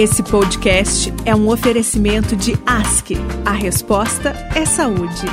Esse podcast é um oferecimento de ASC. A resposta é saúde.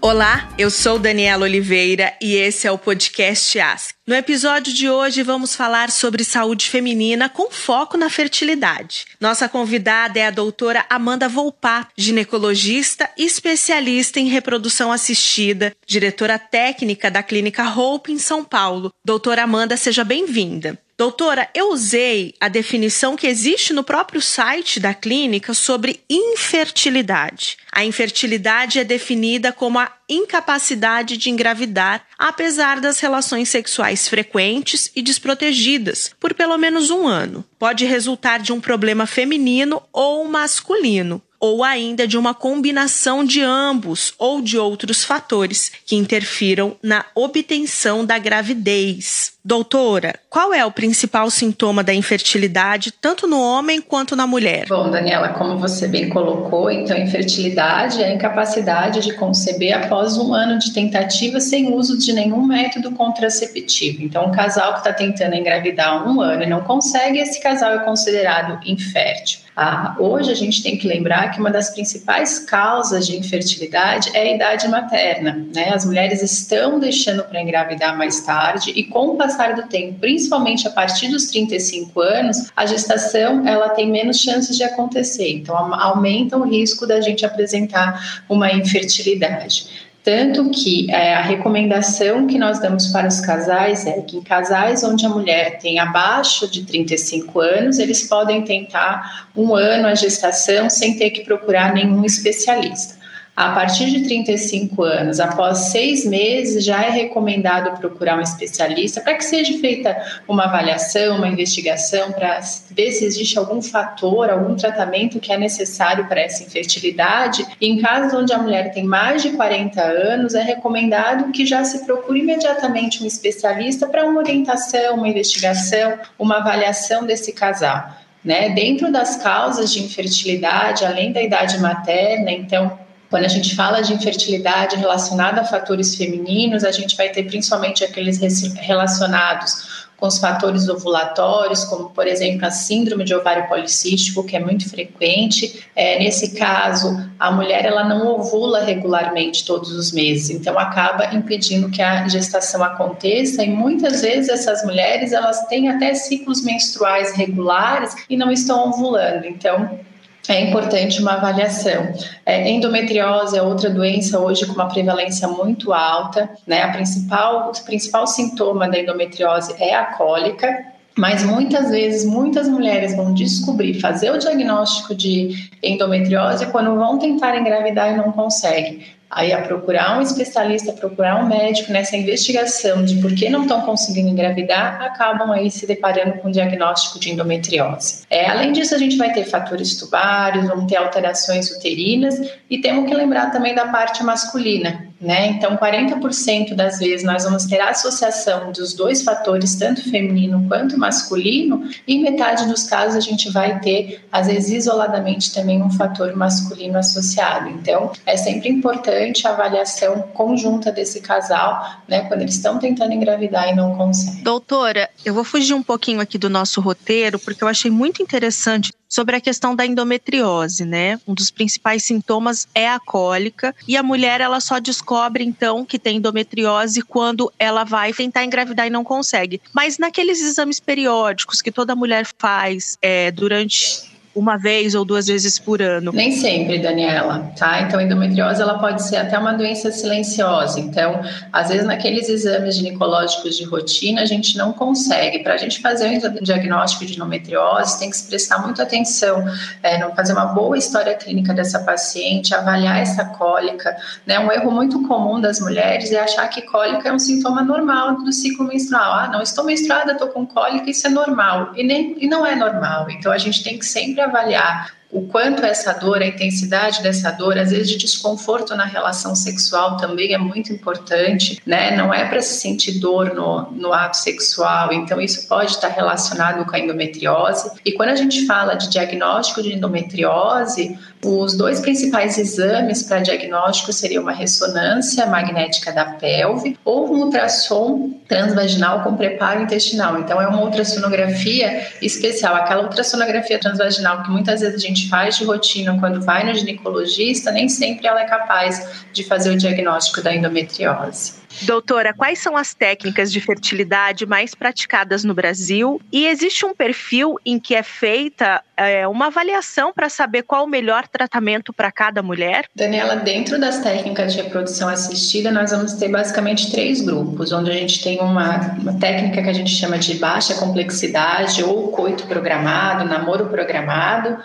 Olá, eu sou Daniela Oliveira e esse é o podcast ASC. No episódio de hoje vamos falar sobre saúde feminina com foco na fertilidade. Nossa convidada é a doutora Amanda Volpat, ginecologista e especialista em reprodução assistida, diretora técnica da Clínica Hope em São Paulo. Doutora Amanda, seja bem-vinda. Doutora, eu usei a definição que existe no próprio site da clínica sobre infertilidade. A infertilidade é definida como a incapacidade de engravidar, apesar das relações sexuais frequentes e desprotegidas, por pelo menos um ano. Pode resultar de um problema feminino ou masculino ou ainda de uma combinação de ambos ou de outros fatores que interfiram na obtenção da gravidez. Doutora, qual é o principal sintoma da infertilidade, tanto no homem quanto na mulher? Bom, Daniela, como você bem colocou, então, infertilidade é a incapacidade de conceber após um ano de tentativa sem uso de nenhum método contraceptivo. Então, um casal que está tentando engravidar um ano e não consegue, esse casal é considerado infértil. Ah, hoje a gente tem que lembrar que uma das principais causas de infertilidade é a idade materna. Né? As mulheres estão deixando para engravidar mais tarde e com o passar do tempo, principalmente a partir dos 35 anos, a gestação ela tem menos chances de acontecer. Então aumenta o risco da gente apresentar uma infertilidade. Tanto que é, a recomendação que nós damos para os casais é que em casais onde a mulher tem abaixo de 35 anos, eles podem tentar um ano a gestação sem ter que procurar nenhum especialista. A partir de 35 anos, após seis meses, já é recomendado procurar um especialista para que seja feita uma avaliação, uma investigação, para ver se existe algum fator, algum tratamento que é necessário para essa infertilidade. E em casos onde a mulher tem mais de 40 anos, é recomendado que já se procure imediatamente um especialista para uma orientação, uma investigação, uma avaliação desse casal. Né? Dentro das causas de infertilidade, além da idade materna, então quando a gente fala de infertilidade relacionada a fatores femininos, a gente vai ter principalmente aqueles relacionados com os fatores ovulatórios, como por exemplo a síndrome de ovário policístico, que é muito frequente. É, nesse caso, a mulher ela não ovula regularmente todos os meses, então acaba impedindo que a gestação aconteça e muitas vezes essas mulheres elas têm até ciclos menstruais regulares e não estão ovulando. Então é importante uma avaliação. É, endometriose é outra doença hoje com uma prevalência muito alta, né? A principal, o principal sintoma da endometriose é a cólica, mas muitas vezes muitas mulheres vão descobrir, fazer o diagnóstico de endometriose quando vão tentar engravidar e não conseguem aí a procurar um especialista, procurar um médico nessa investigação de por que não estão conseguindo engravidar, acabam aí se deparando com o diagnóstico de endometriose. É, além disso, a gente vai ter fatores tubários, vamos ter alterações uterinas e temos que lembrar também da parte masculina, né? Então, 40% das vezes nós vamos ter a associação dos dois fatores, tanto feminino quanto masculino, e metade dos casos a gente vai ter, às vezes, isoladamente também um fator masculino associado. Então, é sempre importante a avaliação conjunta desse casal, né? Quando eles estão tentando engravidar e não conseguem. Doutora, eu vou fugir um pouquinho aqui do nosso roteiro, porque eu achei muito interessante sobre a questão da endometriose, né? Um dos principais sintomas é a cólica e a mulher ela só descobre então que tem endometriose quando ela vai tentar engravidar e não consegue. Mas naqueles exames periódicos que toda mulher faz é, durante uma vez ou duas vezes por ano? Nem sempre, Daniela, tá? Então, endometriose ela pode ser até uma doença silenciosa. Então, às vezes naqueles exames ginecológicos de rotina a gente não consegue. Para a gente fazer o diagnóstico de endometriose, tem que se prestar muita atenção, é, fazer uma boa história clínica dessa paciente, avaliar essa cólica. Né? Um erro muito comum das mulheres é achar que cólica é um sintoma normal do ciclo menstrual. Ah, não estou menstruada, estou com cólica, isso é normal. E, nem, e não é normal. Então, a gente tem que sempre avaliar o quanto essa dor, a intensidade dessa dor, às vezes de desconforto na relação sexual também é muito importante, né? Não é para se sentir dor no, no ato sexual, então isso pode estar relacionado com a endometriose. E quando a gente fala de diagnóstico de endometriose, os dois principais exames para diagnóstico seriam uma ressonância magnética da pelve ou um ultrassom transvaginal com preparo intestinal. Então é uma ultrassonografia especial, aquela ultrassonografia transvaginal que muitas vezes a gente gente faz de rotina quando vai no ginecologista, nem sempre ela é capaz de fazer o diagnóstico da endometriose. Doutora, quais são as técnicas de fertilidade mais praticadas no Brasil? E existe um perfil em que é feita é, uma avaliação para saber qual o melhor tratamento para cada mulher? Daniela, dentro das técnicas de reprodução assistida, nós vamos ter basicamente três grupos, onde a gente tem uma, uma técnica que a gente chama de baixa complexidade ou coito programado, namoro programado,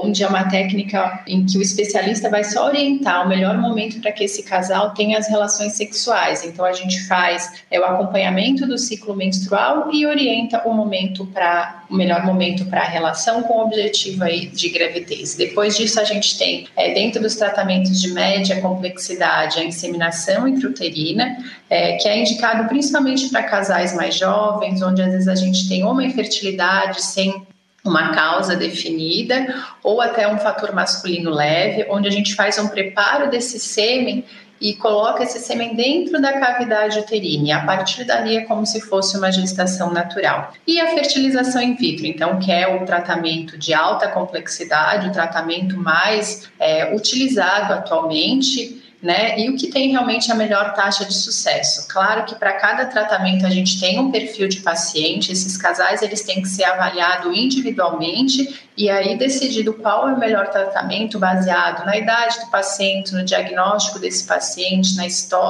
onde é uma técnica em que o especialista vai só orientar o melhor momento para que esse casal tenha as relações sexuais. Então a gente faz é, o acompanhamento do ciclo menstrual e orienta o momento para o melhor momento para a relação com o objetivo aí de gravidez. Depois disso a gente tem é, dentro dos tratamentos de média complexidade a inseminação intrauterina, é, que é indicado principalmente para casais mais jovens, onde às vezes a gente tem uma infertilidade sem uma causa definida ou até um fator masculino leve, onde a gente faz um preparo desse sêmen e coloca esse sêmen dentro da cavidade uterina. E a partir dali é como se fosse uma gestação natural. E a fertilização in vitro, então, que é o tratamento de alta complexidade, o tratamento mais é, utilizado atualmente né? E o que tem realmente a melhor taxa de sucesso? Claro que para cada tratamento a gente tem um perfil de paciente, esses casais eles têm que ser avaliados individualmente e aí decidido qual é o melhor tratamento baseado na idade do paciente, no diagnóstico desse paciente, na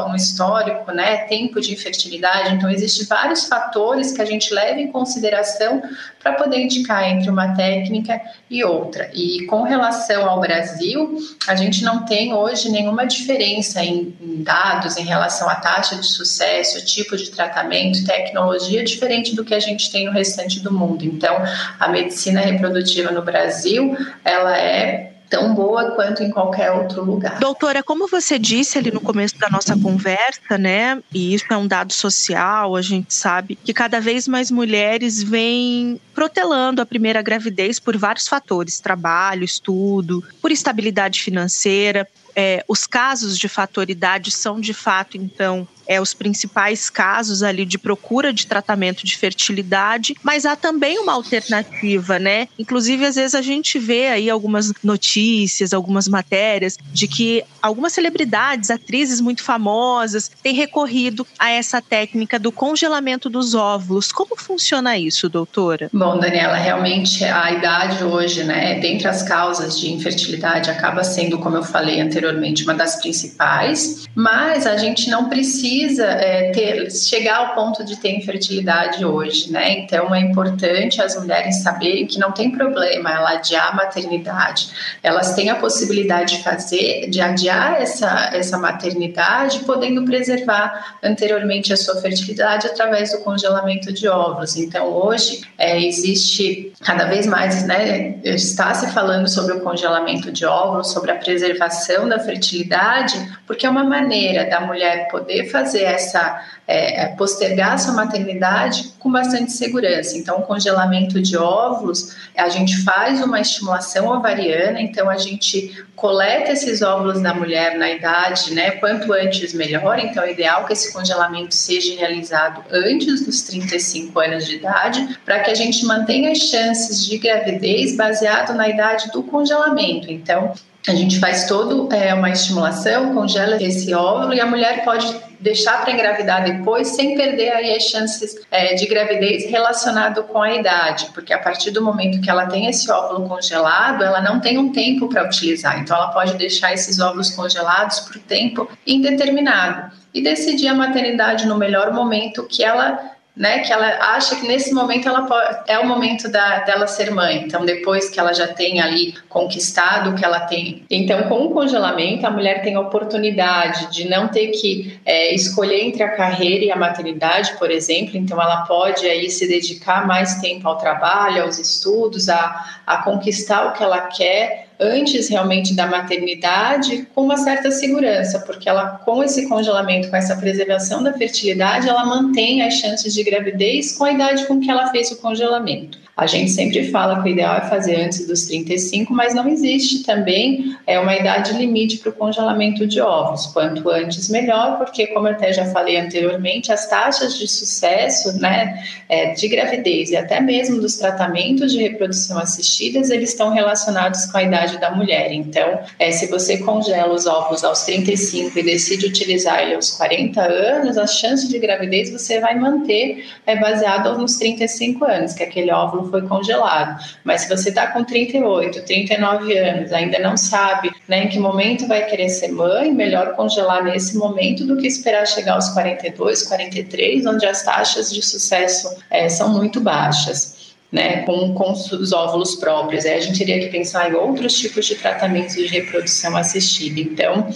no histórico, né, tempo de infertilidade. Então, existem vários fatores que a gente leva em consideração para poder indicar entre uma técnica e outra. E com relação ao Brasil, a gente não tem hoje nenhuma diferença em, em dados em relação à taxa de sucesso, tipo de tratamento, tecnologia diferente do que a gente tem no restante do mundo. Então, a medicina reprodutiva no Brasil, ela é tão boa quanto em qualquer outro lugar. Doutora, como você disse ali no começo da nossa conversa, né? E isso é um dado social, a gente sabe que cada vez mais mulheres vêm protelando a primeira gravidez por vários fatores: trabalho, estudo, por estabilidade financeira. É, os casos de fatoridade são de fato, então, é, os principais casos ali de procura de tratamento de fertilidade, mas há também uma alternativa, né? Inclusive, às vezes a gente vê aí algumas notícias, algumas matérias de que algumas celebridades, atrizes muito famosas, têm recorrido a essa técnica do congelamento dos óvulos. Como funciona isso, doutora? Bom, Daniela, realmente a idade hoje, né, dentre as causas de infertilidade, acaba sendo, como eu falei anteriormente, uma das principais, mas a gente não precisa é, ter, chegar ao ponto de ter infertilidade hoje, né? Então é importante as mulheres saberem que não tem problema ela adiar a maternidade. Elas têm a possibilidade de fazer, de adiar essa, essa maternidade, podendo preservar anteriormente a sua fertilidade através do congelamento de óvulos. Então hoje é, existe cada vez mais, né? Está se falando sobre o congelamento de óvulos, sobre a preservação da fertilidade, porque é uma maneira da mulher poder fazer essa é, é, postergar sua maternidade com bastante segurança. Então, o congelamento de óvulos, a gente faz uma estimulação ovariana, então a gente coleta esses óvulos da mulher na idade, né? Quanto antes melhor. Então, é ideal que esse congelamento seja realizado antes dos 35 anos de idade, para que a gente mantenha as chances de gravidez baseado na idade do congelamento. Então, a gente faz toda é, uma estimulação, congela esse óvulo e a mulher pode deixar para engravidar depois sem perder aí as chances é, de gravidez relacionado com a idade, porque a partir do momento que ela tem esse óvulo congelado, ela não tem um tempo para utilizar, então ela pode deixar esses óvulos congelados por tempo indeterminado e decidir a maternidade no melhor momento que ela né, que ela acha que nesse momento ela pode, é o momento da, dela ser mãe. Então, depois que ela já tem ali conquistado o que ela tem. Então, com o congelamento, a mulher tem a oportunidade de não ter que é, escolher entre a carreira e a maternidade, por exemplo. Então, ela pode aí se dedicar mais tempo ao trabalho, aos estudos, a, a conquistar o que ela quer antes realmente da maternidade com uma certa segurança, porque ela com esse congelamento, com essa preservação da fertilidade, ela mantém as chances de gravidez com a idade com que ela fez o congelamento. A gente sempre fala que o ideal é fazer antes dos 35, mas não existe também é uma idade limite para o congelamento de ovos. Quanto antes, melhor, porque, como eu até já falei anteriormente, as taxas de sucesso né, é, de gravidez e até mesmo dos tratamentos de reprodução assistidas, eles estão relacionados com a idade da mulher. Então, é, se você congela os ovos aos 35 e decide utilizar ele aos 40 anos, as chances de gravidez você vai manter é, baseado nos 35 anos, que aquele óvulo óvulo foi congelado. Mas se você está com 38, 39 anos, ainda não sabe né, em que momento vai querer ser mãe, melhor congelar nesse momento do que esperar chegar aos 42, 43, onde as taxas de sucesso é, são muito baixas. Né, com, com os óvulos próprios. Aí a gente teria que pensar em outros tipos de tratamentos de reprodução assistida. Então,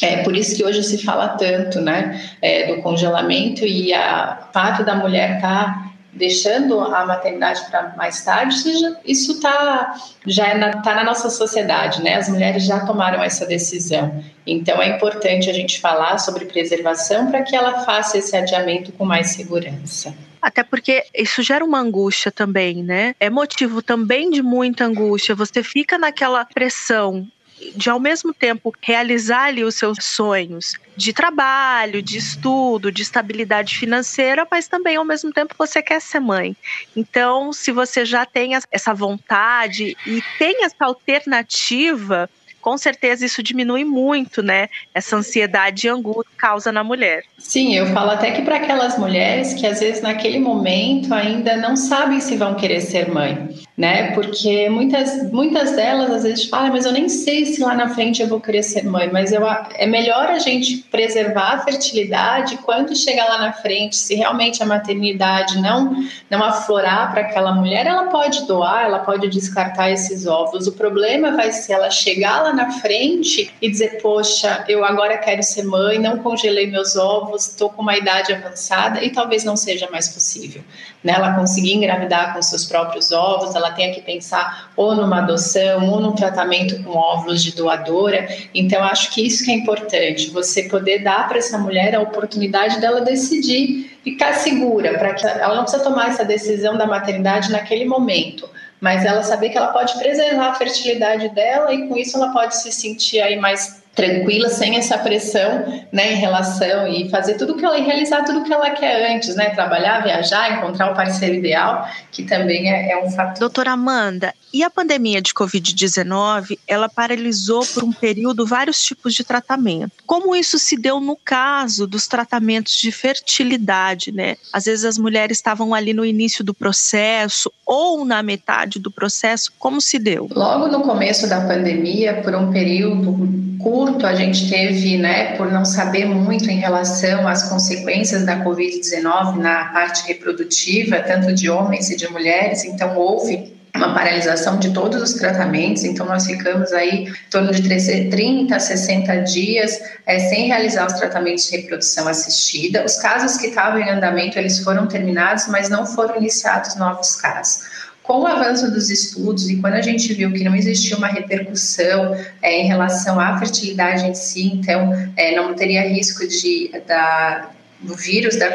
é por isso que hoje se fala tanto né, é, do congelamento e o fato da mulher estar tá deixando a maternidade para mais tarde, isso está já é na, tá na nossa sociedade, né? As mulheres já tomaram essa decisão. Então é importante a gente falar sobre preservação para que ela faça esse adiamento com mais segurança. Até porque isso gera uma angústia também, né? É motivo também de muita angústia. Você fica naquela pressão de ao mesmo tempo realizar ali os seus sonhos de trabalho, de estudo, de estabilidade financeira, mas também ao mesmo tempo você quer ser mãe. Então, se você já tem essa vontade e tem essa alternativa, com certeza isso diminui muito, né? Essa ansiedade e angústia causa na mulher. Sim, eu falo até que para aquelas mulheres que às vezes naquele momento ainda não sabem se vão querer ser mãe, né? Porque muitas, muitas delas às vezes falam, ah, mas eu nem sei se lá na frente eu vou querer ser mãe, mas eu, é melhor a gente preservar a fertilidade quando chegar lá na frente, se realmente a maternidade não, não aflorar para aquela mulher, ela pode doar, ela pode descartar esses ovos. O problema vai ser ela chegar lá na frente e dizer, poxa, eu agora quero ser mãe, não congelei meus ovos, estou com uma idade avançada e talvez não seja mais possível. Né? Ela conseguir engravidar com seus próprios ovos, ela tenha que pensar ou numa adoção ou num tratamento com óvulos de doadora. Então, acho que isso que é importante, você poder dar para essa mulher a oportunidade dela decidir, ficar segura, para que ela não precisa tomar essa decisão da maternidade naquele momento mas ela saber que ela pode preservar a fertilidade dela e com isso ela pode se sentir aí mais tranquila, sem essa pressão, né, em relação e fazer tudo que ela e realizar tudo que ela quer antes, né, trabalhar, viajar, encontrar o parceiro ideal, que também é, é um fator. Doutora Amanda, e a pandemia de Covid-19, ela paralisou por um período vários tipos de tratamento. Como isso se deu no caso dos tratamentos de fertilidade, né? Às vezes as mulheres estavam ali no início do processo ou na metade do processo, como se deu? Logo no começo da pandemia, por um período curto, a gente teve, né, por não saber muito em relação às consequências da Covid-19 na parte reprodutiva, tanto de homens e de mulheres, então houve uma paralisação de todos os tratamentos, então nós ficamos aí em torno de 30 a 60 dias é, sem realizar os tratamentos de reprodução assistida. Os casos que estavam em andamento, eles foram terminados, mas não foram iniciados novos casos com o avanço dos estudos e quando a gente viu que não existia uma repercussão é, em relação à fertilidade em si, então é, não teria risco de da, do vírus da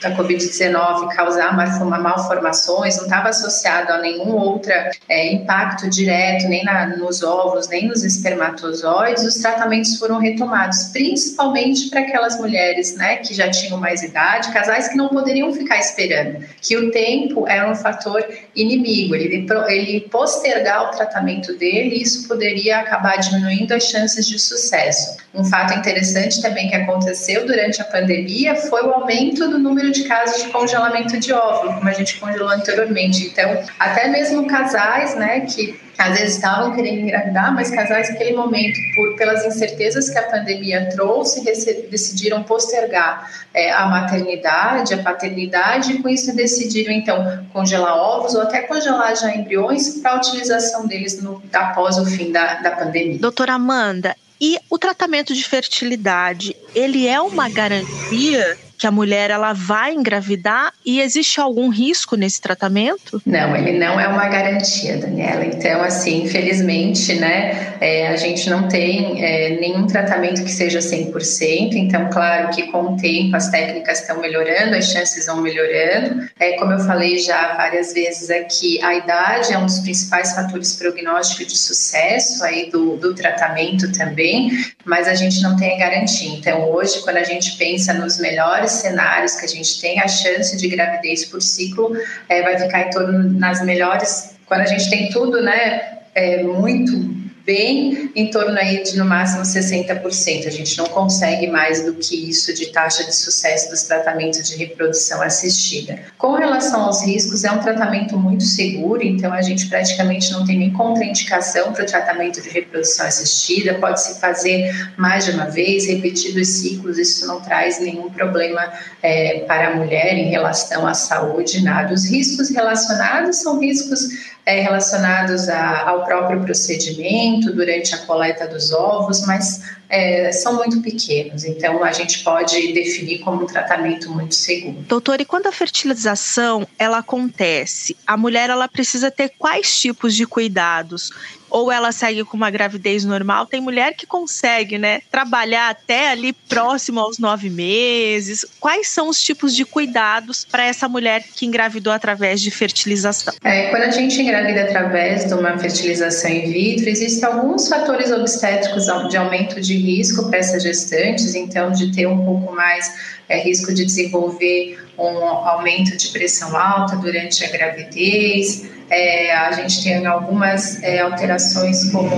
da Covid-19 causar malformações, não estava associado a nenhum outro é, impacto direto, nem na, nos óvulos, nem nos espermatozoides, os tratamentos foram retomados, principalmente para aquelas mulheres né, que já tinham mais idade, casais que não poderiam ficar esperando, que o tempo era um fator inimigo, ele, ele postergar o tratamento dele, isso poderia acabar diminuindo as chances de sucesso. Um fato interessante também que aconteceu durante a pandemia foi o aumento do número número de casos de congelamento de óvulo, como a gente congelou anteriormente. Então, até mesmo casais, né, que às vezes estavam querendo engravidar, mas casais naquele momento, por, pelas incertezas que a pandemia trouxe, decidiram postergar é, a maternidade, a paternidade, e com isso decidiram, então, congelar ovos ou até congelar já embriões para a utilização deles no, após o fim da, da pandemia. Doutora Amanda, e o tratamento de fertilidade, ele é uma garantia que a mulher ela vai engravidar e existe algum risco nesse tratamento? Não, ele não é uma garantia, Daniela. Então, assim, infelizmente, né, é, a gente não tem é, nenhum tratamento que seja 100%. Então, claro que com o tempo as técnicas estão melhorando, as chances vão melhorando. É, como eu falei já várias vezes aqui, a idade é um dos principais fatores prognósticos de sucesso aí do, do tratamento também, mas a gente não tem a garantia. Então, hoje, quando a gente pensa nos melhores cenários que a gente tem, a chance de gravidez por ciclo é, vai ficar em torno nas melhores. Quando a gente tem tudo, né, é, muito bem em torno aí de no máximo 60%. A gente não consegue mais do que isso de taxa de sucesso dos tratamentos de reprodução assistida. Com relação aos riscos, é um tratamento muito seguro, então a gente praticamente não tem nem contraindicação para o tratamento de reprodução assistida, pode se fazer mais de uma vez, repetidos ciclos, isso não traz nenhum problema é, para a mulher em relação à saúde, nada. Os riscos relacionados são riscos é, relacionados a, ao próprio procedimento durante a coleta dos ovos, mas é, são muito pequenos, então a gente pode definir como um tratamento muito seguro. Doutor, e quando a fertilização ela acontece, a mulher ela precisa ter quais tipos de cuidados? Ou ela segue com uma gravidez normal. Tem mulher que consegue, né, trabalhar até ali próximo aos nove meses. Quais são os tipos de cuidados para essa mulher que engravidou através de fertilização? É, quando a gente engravida através de uma fertilização in vitro, existem alguns fatores obstétricos de aumento de risco para essas gestantes, então de ter um pouco mais é, risco de desenvolver um aumento de pressão alta durante a gravidez. É, a gente tem algumas é, alterações como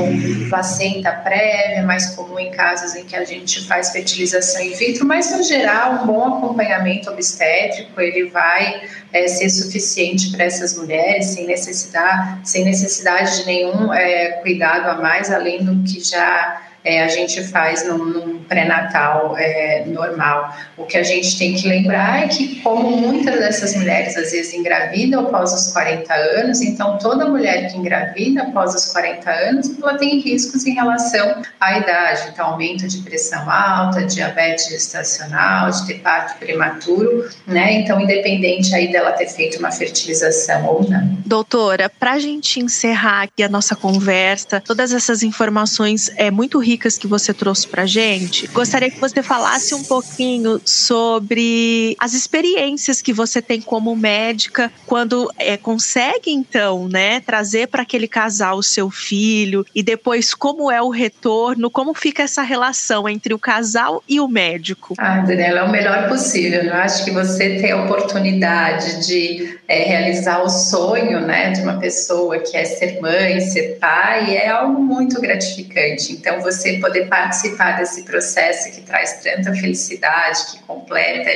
placenta prévia, mais comum em casos em que a gente faz fertilização in vitro, mas no geral um bom acompanhamento obstétrico ele vai é, ser suficiente para essas mulheres sem necessidade, sem necessidade de nenhum é, cuidado a mais além do que já é, a gente faz num, num pré-natal é, normal. O que a gente tem que lembrar é que, como muitas dessas mulheres às vezes engravidam após os 40 anos, então toda mulher que engravida após os 40 anos, ela tem riscos em relação à idade, então aumento de pressão alta, diabetes gestacional, de ter parto prematuro, né? Então, independente aí dela ter feito uma fertilização ou não. Doutora, para a gente encerrar aqui a nossa conversa, todas essas informações é muito ricas ricas que você trouxe para gente, gostaria que você falasse um pouquinho sobre as experiências que você tem como médica quando é, consegue então, né, trazer para aquele casal o seu filho e depois como é o retorno, como fica essa relação entre o casal e o médico. Ah, Daniela, é o melhor possível. Eu acho que você ter a oportunidade de é, realizar o sonho, né, de uma pessoa que é ser mãe, ser pai, é algo muito gratificante. Então você você poder participar desse processo que traz tanta felicidade, que completa,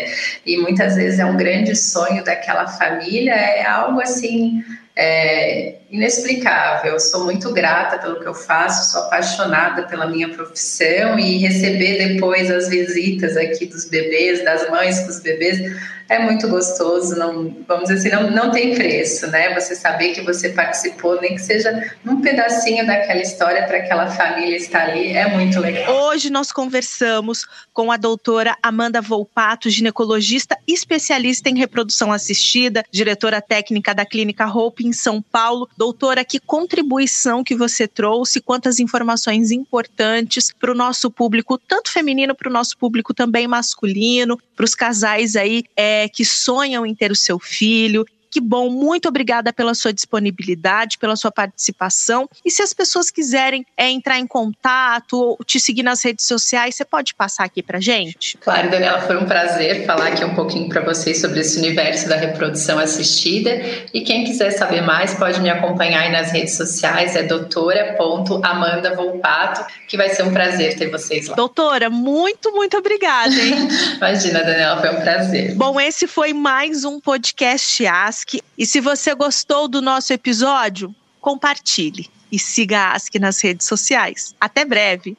e muitas vezes é um grande sonho daquela família, é algo assim é, inexplicável. Sou muito grata pelo que eu faço, sou apaixonada pela minha profissão e receber depois as visitas aqui dos bebês, das mães com os bebês, é muito gostoso. Não, vamos dizer assim, não, não tem preço, né? Você saber que você participou, nem que seja um pedacinho daquela história para aquela família estar ali, é muito legal. Hoje nós conversamos com a doutora Amanda Volpato, ginecologista especialista em reprodução assistida, diretora técnica da Clínica Hope em São Paulo. Doutora, que contribuição que você trouxe, quantas informações importantes para o nosso público, tanto feminino, para o nosso público também masculino, para os casais aí é, que sonham em ter o seu filho, Que bom, muito obrigada pela sua disponibilidade, pela sua participação. E se as pessoas quiserem é, entrar em contato ou te seguir nas redes sociais, você pode passar aqui pra gente? Claro, Daniela, foi um prazer falar aqui um pouquinho para vocês sobre esse universo da reprodução assistida. E quem quiser saber mais, pode me acompanhar aí nas redes sociais, é doutora.amanda Volpato, que vai ser um prazer ter vocês lá. Doutora, muito, muito obrigada, hein? Imagina, Daniela, foi um prazer. Bom, esse foi mais um podcast Ask. E se você gostou do nosso episódio, compartilhe e siga a Ask nas redes sociais. Até breve!